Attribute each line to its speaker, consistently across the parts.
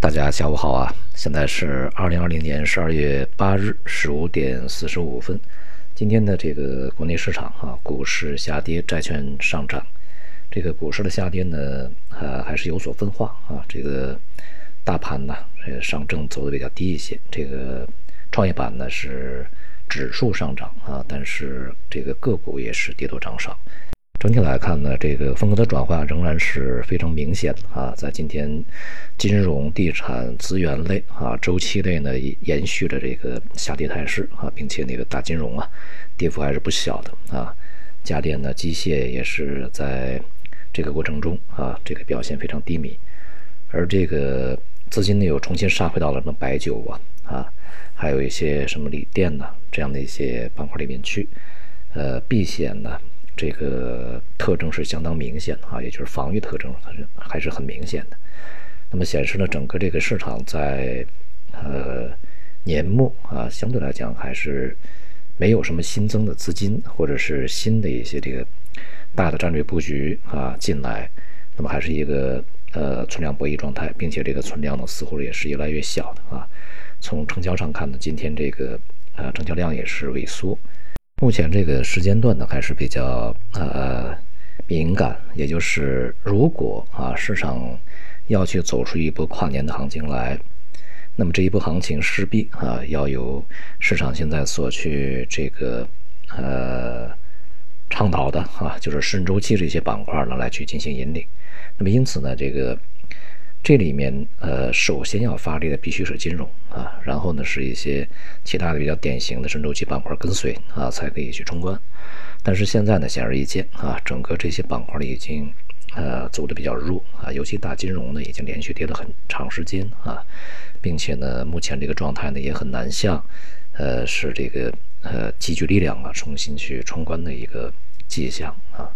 Speaker 1: 大家下午好啊！现在是二零二零年十二月八日十五点四十五分。今天的这个国内市场啊，股市下跌，债券上涨。这个股市的下跌呢，呃，还是有所分化啊。这个大盘呢，这个上证走的比较低一些。这个创业板呢是指数上涨啊，但是这个个股也是跌多涨少。整体来看呢，这个风格的转换仍然是非常明显啊。在今天，金融、地产、资源类啊、周期类呢，延续着这个下跌态势啊，并且那个大金融啊，跌幅还是不小的啊。家电呢、机械也是在这个过程中啊，这个表现非常低迷。而这个资金呢，又重新杀回到了什么白酒啊啊，还有一些什么锂电呢这样的一些板块里面去。呃，避险呢。这个特征是相当明显的啊，也就是防御特征还是还是很明显的。那么显示呢，整个这个市场在呃年末啊，相对来讲还是没有什么新增的资金或者是新的一些这个大的战略布局啊进来，那么还是一个呃存量博弈状态，并且这个存量呢似乎也是越来越小的啊。从成交上看呢，今天这个呃成交量也是萎缩。目前这个时间段呢还是比较呃敏感，也就是如果啊市场要去走出一波跨年的行情来，那么这一波行情势必啊要有市场现在所去这个呃倡导的啊，就是顺周期这些板块呢来去进行引领。那么因此呢这个。这里面呃，首先要发力的必须是金融啊，然后呢是一些其他的比较典型的深周期板块跟随啊，才可以去冲关。但是现在呢，显而易见啊，整个这些板块已经呃走的比较弱啊，尤其大金融呢已经连续跌了很长时间啊，并且呢，目前这个状态呢也很难像呃是这个呃积聚力量啊，重新去冲关的一个迹象啊。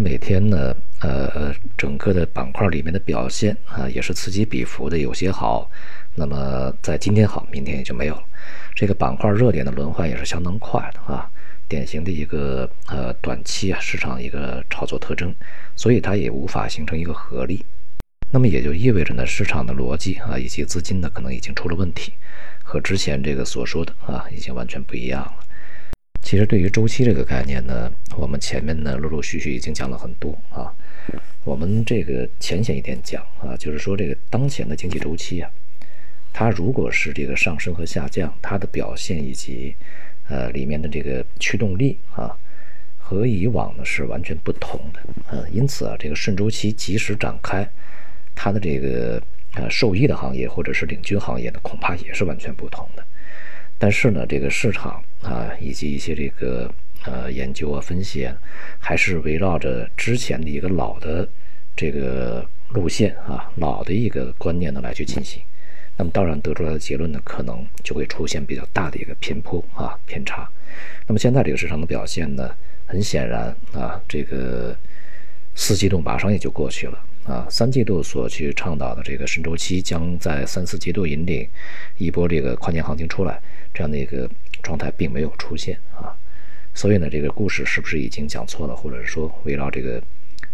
Speaker 1: 每天呢，呃，整个的板块里面的表现啊，也是此起彼伏的，有些好，那么在今天好，明天也就没有了。这个板块热点的轮换也是相当快的啊，典型的一个呃短期啊市场一个炒作特征，所以它也无法形成一个合力。那么也就意味着呢，市场的逻辑啊以及资金呢可能已经出了问题，和之前这个所说的啊已经完全不一样了。其实对于周期这个概念呢，我们前面呢陆陆续续已经讲了很多啊。我们这个浅显一点讲啊，就是说这个当前的经济周期啊，它如果是这个上升和下降，它的表现以及呃里面的这个驱动力啊，和以往呢是完全不同的。呃，因此啊，这个顺周期及时展开，它的这个呃受益的行业或者是领军行业呢，恐怕也是完全不同的。但是呢，这个市场啊，以及一些这个呃研究啊、分析啊，还是围绕着之前的一个老的这个路线啊、老的一个观念呢来去进行。那么当然得出来的结论呢，可能就会出现比较大的一个偏颇啊、偏差。那么现在这个市场的表现呢，很显然啊，这个四季度马上也就过去了。啊，三季度所去倡导的这个顺周期，将在三四季度引领一波这个跨年行情出来，这样的一个状态并没有出现啊。所以呢，这个故事是不是已经讲错了，或者是说围绕这个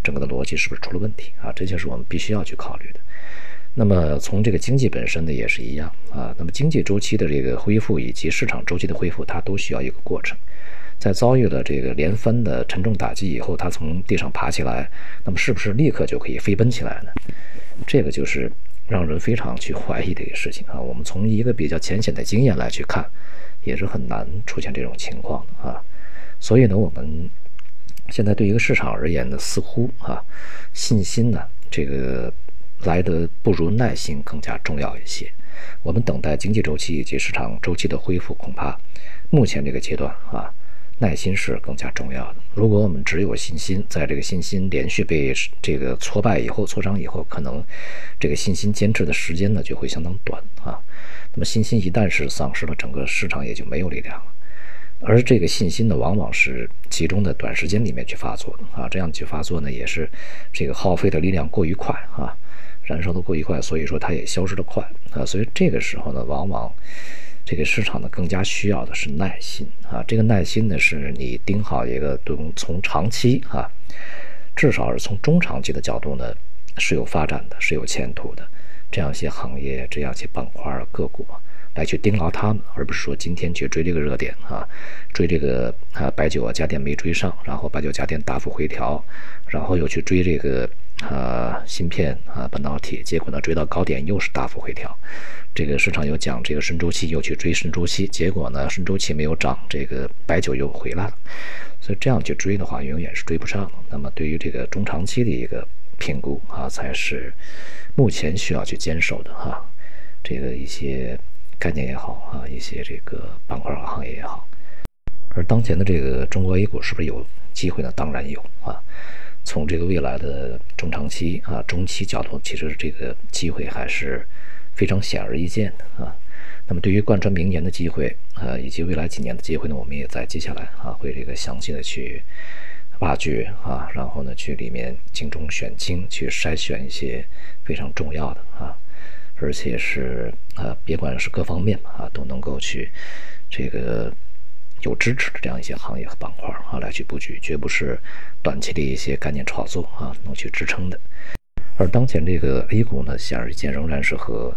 Speaker 1: 整个的逻辑是不是出了问题啊？这就是我们必须要去考虑的。那么从这个经济本身呢，也是一样啊。那么经济周期的这个恢复以及市场周期的恢复，它都需要一个过程。在遭遇了这个连番的沉重打击以后，它从地上爬起来，那么是不是立刻就可以飞奔起来呢？这个就是让人非常去怀疑的一个事情啊。我们从一个比较浅显的经验来去看，也是很难出现这种情况的啊。所以呢，我们现在对一个市场而言呢，似乎啊，信心呢，这个来得不如耐心更加重要一些。我们等待经济周期以及市场周期的恢复，恐怕目前这个阶段啊。耐心是更加重要的。如果我们只有信心，在这个信心连续被这个挫败以后、挫伤以后，可能这个信心坚持的时间呢就会相当短啊。那么信心一旦是丧失了，整个市场也就没有力量了。而这个信心呢，往往是集中在短时间里面去发作的啊。这样去发作呢，也是这个耗费的力量过于快啊，燃烧的过于快，所以说它也消失的快啊。所以这个时候呢，往往。这个市场呢，更加需要的是耐心啊！这个耐心呢，是你盯好一个从从长期啊，至少是从中长期的角度呢，是有发展的，是有前途的。这样一些行业、这样一些板块个股来去盯牢他们，而不是说今天去追这个热点啊，追这个啊白酒啊家电没追上，然后白酒家电大幅回调，然后又去追这个啊芯片啊半导体，结果呢追到高点又是大幅回调，这个市场又讲这个深周期，又去追深周期，结果呢深周期没有涨，这个白酒又回来了，所以这样去追的话，永远是追不上的。那么对于这个中长期的一个评估啊，才是目前需要去坚守的哈，这个一些。概念也好啊，一些这个板块和行业也好，而当前的这个中国 A 股是不是有机会呢？当然有啊。从这个未来的中长期啊、中期角度，其实这个机会还是非常显而易见的啊。那么对于贯穿明年的机会啊，以及未来几年的机会呢，我们也在接下来啊会这个详细的去挖掘啊，然后呢去里面精中选精，去筛选一些非常重要的啊。而且是啊，别管是各方面啊，都能够去这个有支持的这样一些行业和板块啊，来去布局，绝不是短期的一些概念炒作啊能去支撑的。而当前这个 A 股呢，显而易见仍然是和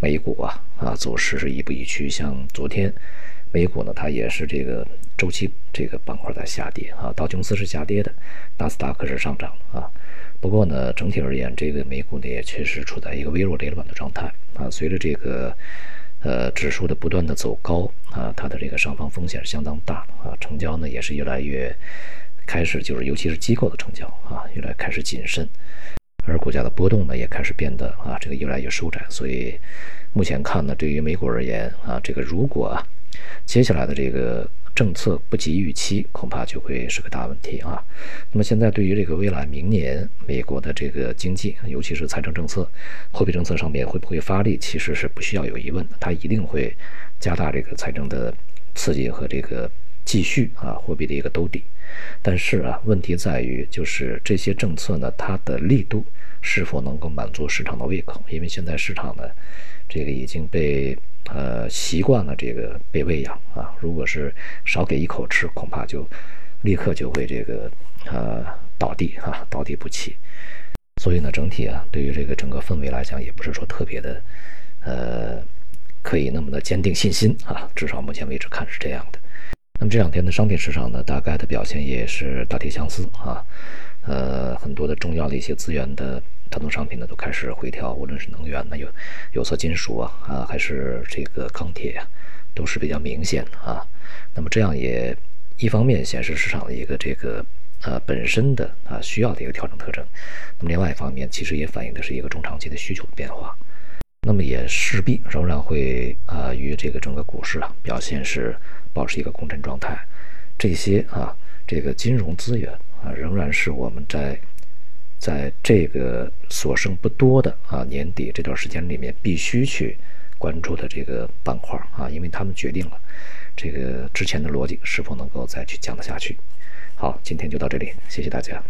Speaker 1: 美股啊啊走势是亦步亦趋。像昨天美股呢，它也是这个周期这个板块在下跌啊，道琼斯是下跌的，纳斯达克是上涨啊。不过呢，整体而言，这个美股呢也确实处在一个微弱跌乱的状态啊。随着这个呃指数的不断的走高啊，它的这个上方风险相当大啊，成交呢也是越来越开始就是尤其是机构的成交啊，越来开始谨慎，而股价的波动呢也开始变得啊这个越来越收窄。所以目前看呢，对于美股而言啊，这个如果接下来的这个。政策不及预期，恐怕就会是个大问题啊。那么现在对于这个未来明年美国的这个经济，尤其是财政政策、货币政策上面会不会发力，其实是不需要有疑问的，它一定会加大这个财政的刺激和这个继续啊货币的一个兜底。但是啊，问题在于就是这些政策呢，它的力度是否能够满足市场的胃口？因为现在市场呢，这个已经被。呃，习惯了这个被喂养啊，如果是少给一口吃，恐怕就立刻就会这个呃倒地啊，倒地不起。所以呢，整体啊，对于这个整个氛围来讲，也不是说特别的呃可以那么的坚定信心啊，至少目前为止看是这样的。那么这两天的商品市场呢，大概的表现也是大体相似啊，呃，很多的重要的一些资源的。大宗商品呢都开始回调，无论是能源呢有有色金属啊啊，还是这个钢铁呀，都是比较明显的啊。那么这样也一方面显示市场的一个这个呃本身的啊需要的一个调整特征，那么另外一方面其实也反映的是一个中长期的需求的变化。那么也势必仍然会啊与这个整个股市啊表现是保持一个共振状态。这些啊这个金融资源啊仍然是我们在。在这个所剩不多的啊年底这段时间里面，必须去关注的这个板块啊，因为他们决定了这个之前的逻辑是否能够再去讲得下去。好，今天就到这里，谢谢大家。